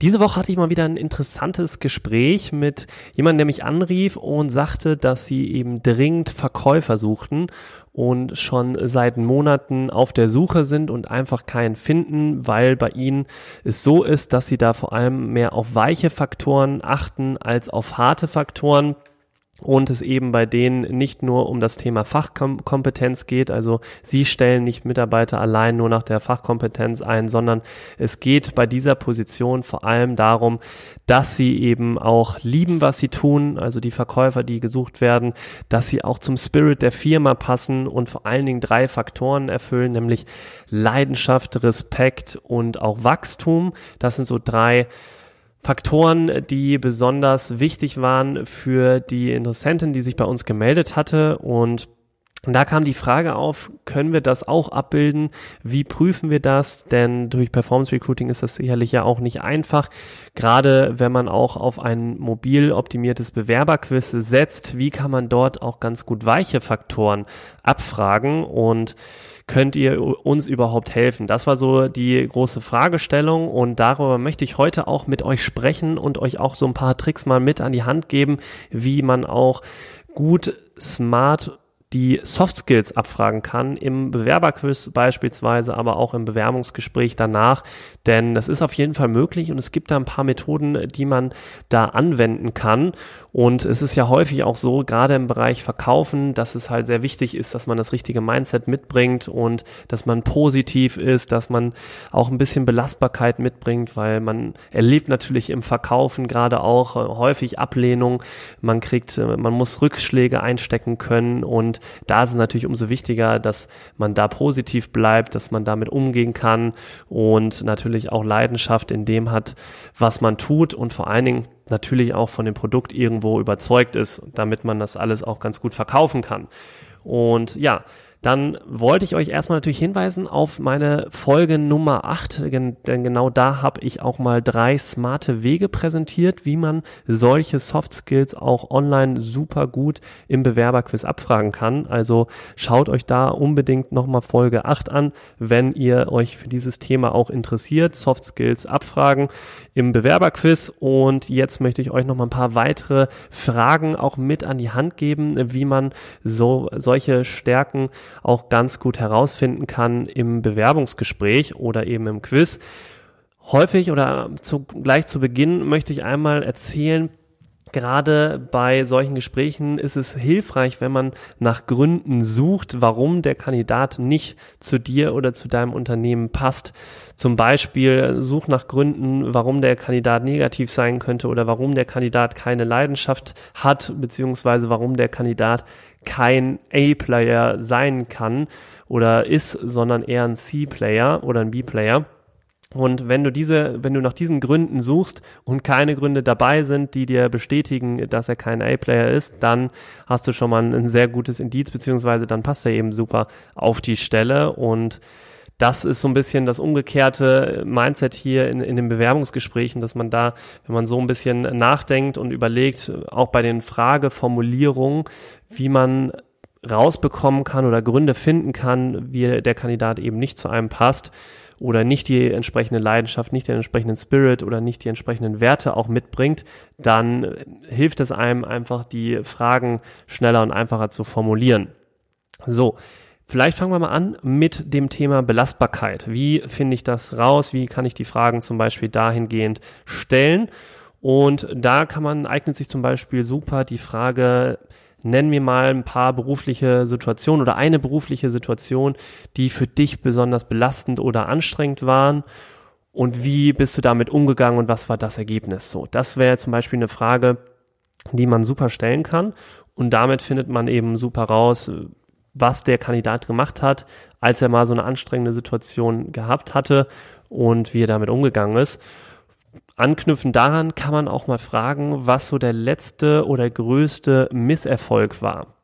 Diese Woche hatte ich mal wieder ein interessantes Gespräch mit jemandem, der mich anrief und sagte, dass sie eben dringend Verkäufer suchten und schon seit Monaten auf der Suche sind und einfach keinen finden, weil bei ihnen es so ist, dass sie da vor allem mehr auf weiche Faktoren achten als auf harte Faktoren und es eben bei denen nicht nur um das Thema Fachkompetenz geht, also sie stellen nicht Mitarbeiter allein nur nach der Fachkompetenz ein, sondern es geht bei dieser Position vor allem darum, dass sie eben auch lieben, was sie tun, also die Verkäufer, die gesucht werden, dass sie auch zum Spirit der Firma passen und vor allen Dingen drei Faktoren erfüllen, nämlich Leidenschaft, Respekt und auch Wachstum. Das sind so drei Faktoren, die besonders wichtig waren für die Interessentin, die sich bei uns gemeldet hatte. Und da kam die Frage auf, können wir das auch abbilden? Wie prüfen wir das? Denn durch Performance Recruiting ist das sicherlich ja auch nicht einfach. Gerade wenn man auch auf ein mobil optimiertes Bewerberquiz setzt, wie kann man dort auch ganz gut weiche Faktoren abfragen und könnt ihr uns überhaupt helfen? Das war so die große Fragestellung und darüber möchte ich heute auch mit euch sprechen und euch auch so ein paar Tricks mal mit an die Hand geben, wie man auch gut smart die Soft Skills abfragen kann, im Bewerberquiz beispielsweise, aber auch im Bewerbungsgespräch danach. Denn das ist auf jeden Fall möglich und es gibt da ein paar Methoden, die man da anwenden kann. Und es ist ja häufig auch so, gerade im Bereich Verkaufen, dass es halt sehr wichtig ist, dass man das richtige Mindset mitbringt und dass man positiv ist, dass man auch ein bisschen Belastbarkeit mitbringt, weil man erlebt natürlich im Verkaufen gerade auch äh, häufig Ablehnung. Man kriegt, äh, man muss Rückschläge einstecken können und da ist es natürlich umso wichtiger, dass man da positiv bleibt, dass man damit umgehen kann und natürlich auch Leidenschaft in dem hat, was man tut und vor allen Dingen natürlich auch von dem Produkt irgendwo überzeugt ist, damit man das alles auch ganz gut verkaufen kann. Und ja, dann wollte ich euch erstmal natürlich hinweisen auf meine Folge Nummer 8, denn genau da habe ich auch mal drei smarte Wege präsentiert, wie man solche Soft Skills auch online super gut im Bewerberquiz abfragen kann. Also schaut euch da unbedingt nochmal Folge 8 an, wenn ihr euch für dieses Thema auch interessiert. Soft Skills abfragen im Bewerberquiz und jetzt möchte ich euch noch mal ein paar weitere Fragen auch mit an die Hand geben, wie man so solche Stärken auch ganz gut herausfinden kann im Bewerbungsgespräch oder eben im Quiz. Häufig oder zu, gleich zu Beginn möchte ich einmal erzählen, Gerade bei solchen Gesprächen ist es hilfreich, wenn man nach Gründen sucht, warum der Kandidat nicht zu dir oder zu deinem Unternehmen passt. Zum Beispiel such nach Gründen, warum der Kandidat negativ sein könnte oder warum der Kandidat keine Leidenschaft hat, beziehungsweise warum der Kandidat kein A-Player sein kann oder ist, sondern eher ein C-Player oder ein B-Player. Und wenn du diese, wenn du nach diesen Gründen suchst und keine Gründe dabei sind, die dir bestätigen, dass er kein A-Player ist, dann hast du schon mal ein sehr gutes Indiz, beziehungsweise dann passt er eben super auf die Stelle. Und das ist so ein bisschen das umgekehrte Mindset hier in, in den Bewerbungsgesprächen, dass man da, wenn man so ein bisschen nachdenkt und überlegt, auch bei den Frageformulierungen, wie man rausbekommen kann oder Gründe finden kann, wie der Kandidat eben nicht zu einem passt oder nicht die entsprechende Leidenschaft, nicht den entsprechenden Spirit oder nicht die entsprechenden Werte auch mitbringt, dann hilft es einem einfach, die Fragen schneller und einfacher zu formulieren. So, Vielleicht fangen wir mal an mit dem Thema Belastbarkeit. Wie finde ich das raus? Wie kann ich die Fragen zum Beispiel dahingehend stellen? Und da kann man, eignet sich zum Beispiel super die Frage, nenn mir mal ein paar berufliche Situationen oder eine berufliche Situation, die für dich besonders belastend oder anstrengend waren. Und wie bist du damit umgegangen und was war das Ergebnis? So, das wäre zum Beispiel eine Frage, die man super stellen kann. Und damit findet man eben super raus, was der Kandidat gemacht hat, als er mal so eine anstrengende Situation gehabt hatte und wie er damit umgegangen ist. Anknüpfen daran kann man auch mal fragen, was so der letzte oder größte Misserfolg war.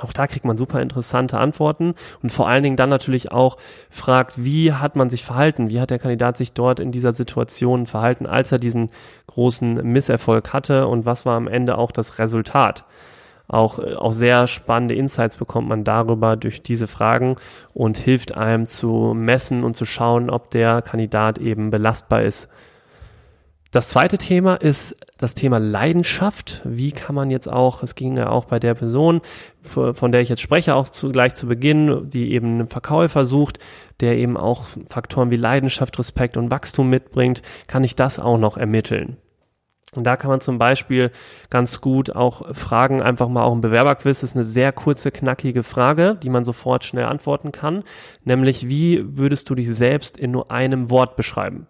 Auch da kriegt man super interessante Antworten und vor allen Dingen dann natürlich auch fragt, wie hat man sich verhalten? Wie hat der Kandidat sich dort in dieser Situation verhalten, als er diesen großen Misserfolg hatte und was war am Ende auch das Resultat? Auch, auch sehr spannende Insights bekommt man darüber durch diese Fragen und hilft einem zu messen und zu schauen, ob der Kandidat eben belastbar ist das zweite Thema ist das Thema Leidenschaft. Wie kann man jetzt auch, es ging ja auch bei der Person, von der ich jetzt spreche, auch zu, gleich zu Beginn, die eben einen Verkäufer sucht, der eben auch Faktoren wie Leidenschaft, Respekt und Wachstum mitbringt, kann ich das auch noch ermitteln. Und da kann man zum Beispiel ganz gut auch Fragen einfach mal auch im Bewerberquiz. Das ist eine sehr kurze, knackige Frage, die man sofort schnell antworten kann. Nämlich, wie würdest du dich selbst in nur einem Wort beschreiben?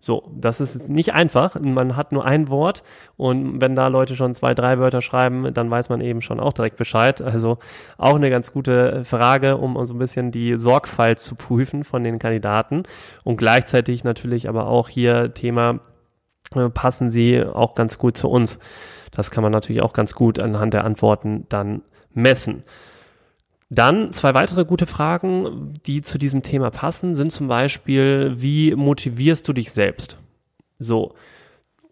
So, das ist nicht einfach. Man hat nur ein Wort und wenn da Leute schon zwei, drei Wörter schreiben, dann weiß man eben schon auch direkt Bescheid. Also auch eine ganz gute Frage, um so ein bisschen die Sorgfalt zu prüfen von den Kandidaten und gleichzeitig natürlich aber auch hier Thema, äh, passen sie auch ganz gut zu uns. Das kann man natürlich auch ganz gut anhand der Antworten dann messen. Dann zwei weitere gute Fragen, die zu diesem Thema passen, sind zum Beispiel, wie motivierst du dich selbst? So.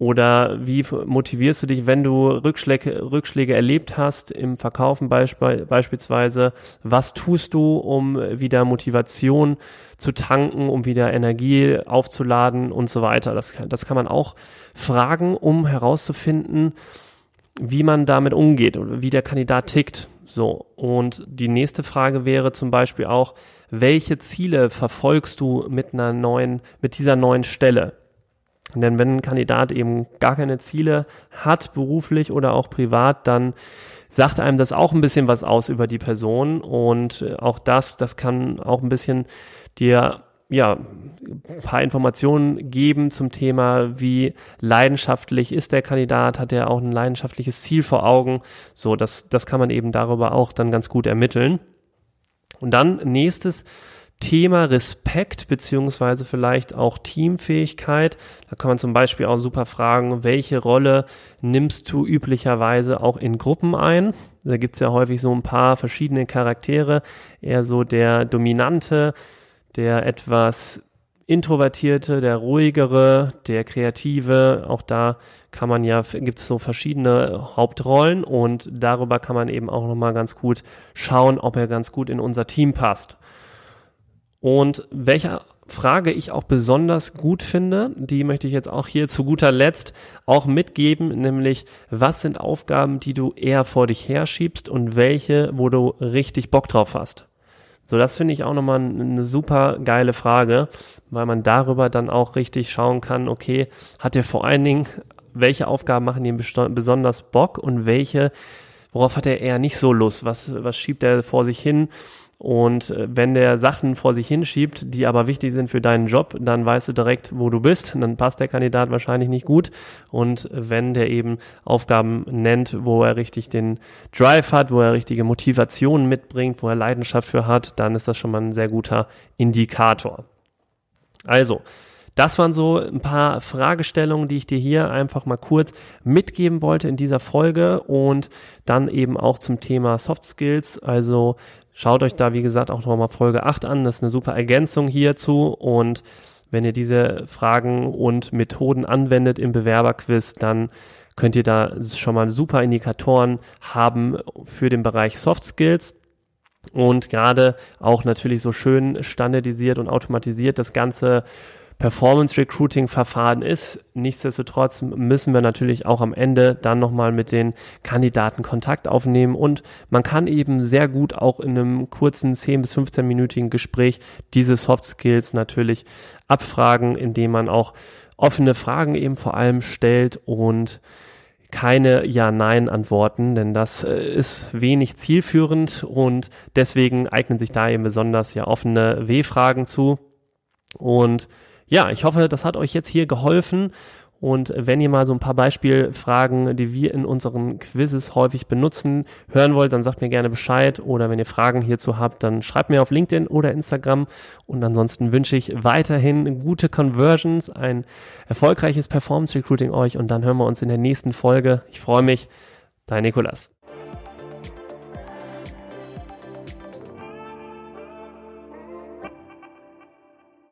Oder wie motivierst du dich, wenn du Rückschläge, Rückschläge erlebt hast im Verkaufen beisp beispielsweise? Was tust du, um wieder Motivation zu tanken, um wieder Energie aufzuladen und so weiter? Das, das kann man auch fragen, um herauszufinden, wie man damit umgeht oder wie der Kandidat tickt. So, und die nächste Frage wäre zum Beispiel auch, welche Ziele verfolgst du mit einer neuen, mit dieser neuen Stelle? Denn wenn ein Kandidat eben gar keine Ziele hat, beruflich oder auch privat, dann sagt einem das auch ein bisschen was aus über die Person und auch das, das kann auch ein bisschen dir ja, ein paar Informationen geben zum Thema, wie leidenschaftlich ist der Kandidat, hat er auch ein leidenschaftliches Ziel vor Augen. So, das, das kann man eben darüber auch dann ganz gut ermitteln. Und dann nächstes Thema Respekt beziehungsweise vielleicht auch Teamfähigkeit. Da kann man zum Beispiel auch super fragen, welche Rolle nimmst du üblicherweise auch in Gruppen ein? Da gibt's ja häufig so ein paar verschiedene Charaktere, eher so der dominante, der etwas introvertierte, der ruhigere, der kreative. Auch da kann man ja, gibt es so verschiedene Hauptrollen und darüber kann man eben auch nochmal ganz gut schauen, ob er ganz gut in unser Team passt. Und welche Frage ich auch besonders gut finde, die möchte ich jetzt auch hier zu guter Letzt auch mitgeben, nämlich was sind Aufgaben, die du eher vor dich herschiebst und welche, wo du richtig Bock drauf hast. So, das finde ich auch nochmal eine super geile Frage, weil man darüber dann auch richtig schauen kann, okay, hat er vor allen Dingen, welche Aufgaben machen ihm besonders Bock und welche, worauf hat er eher nicht so Lust, was, was schiebt er vor sich hin und äh, wenn der Sachen vor sich hinschiebt, die aber wichtig sind für deinen Job, dann weißt du direkt, wo du bist. Dann passt der Kandidat wahrscheinlich nicht gut. Und wenn der eben Aufgaben nennt, wo er richtig den Drive hat, wo er richtige Motivation mitbringt, wo er Leidenschaft für hat, dann ist das schon mal ein sehr guter Indikator. Also, das waren so ein paar Fragestellungen, die ich dir hier einfach mal kurz mitgeben wollte in dieser Folge und dann eben auch zum Thema Soft Skills. Also schaut euch da, wie gesagt, auch nochmal Folge 8 an. Das ist eine super Ergänzung hierzu und wenn ihr diese Fragen und Methoden anwendet im Bewerberquiz, dann könnt ihr da schon mal super Indikatoren haben für den Bereich Soft Skills und gerade auch natürlich so schön standardisiert und automatisiert das Ganze Performance Recruiting Verfahren ist. Nichtsdestotrotz müssen wir natürlich auch am Ende dann nochmal mit den Kandidaten Kontakt aufnehmen und man kann eben sehr gut auch in einem kurzen 10 bis 15 minütigen Gespräch diese Soft Skills natürlich abfragen, indem man auch offene Fragen eben vor allem stellt und keine Ja-Nein-Antworten, denn das äh, ist wenig zielführend und deswegen eignen sich da eben besonders ja offene W-Fragen zu. Und ja, ich hoffe, das hat euch jetzt hier geholfen Und wenn ihr mal so ein paar Beispielfragen, die wir in unseren Quizzes häufig benutzen, hören wollt, dann sagt mir gerne Bescheid. Oder wenn ihr Fragen hierzu habt, dann schreibt mir auf LinkedIn oder Instagram. Und ansonsten wünsche ich weiterhin gute Conversions, ein erfolgreiches Performance Recruiting euch. Und dann hören wir uns in der nächsten Folge. Ich freue mich. Dein Nikolas.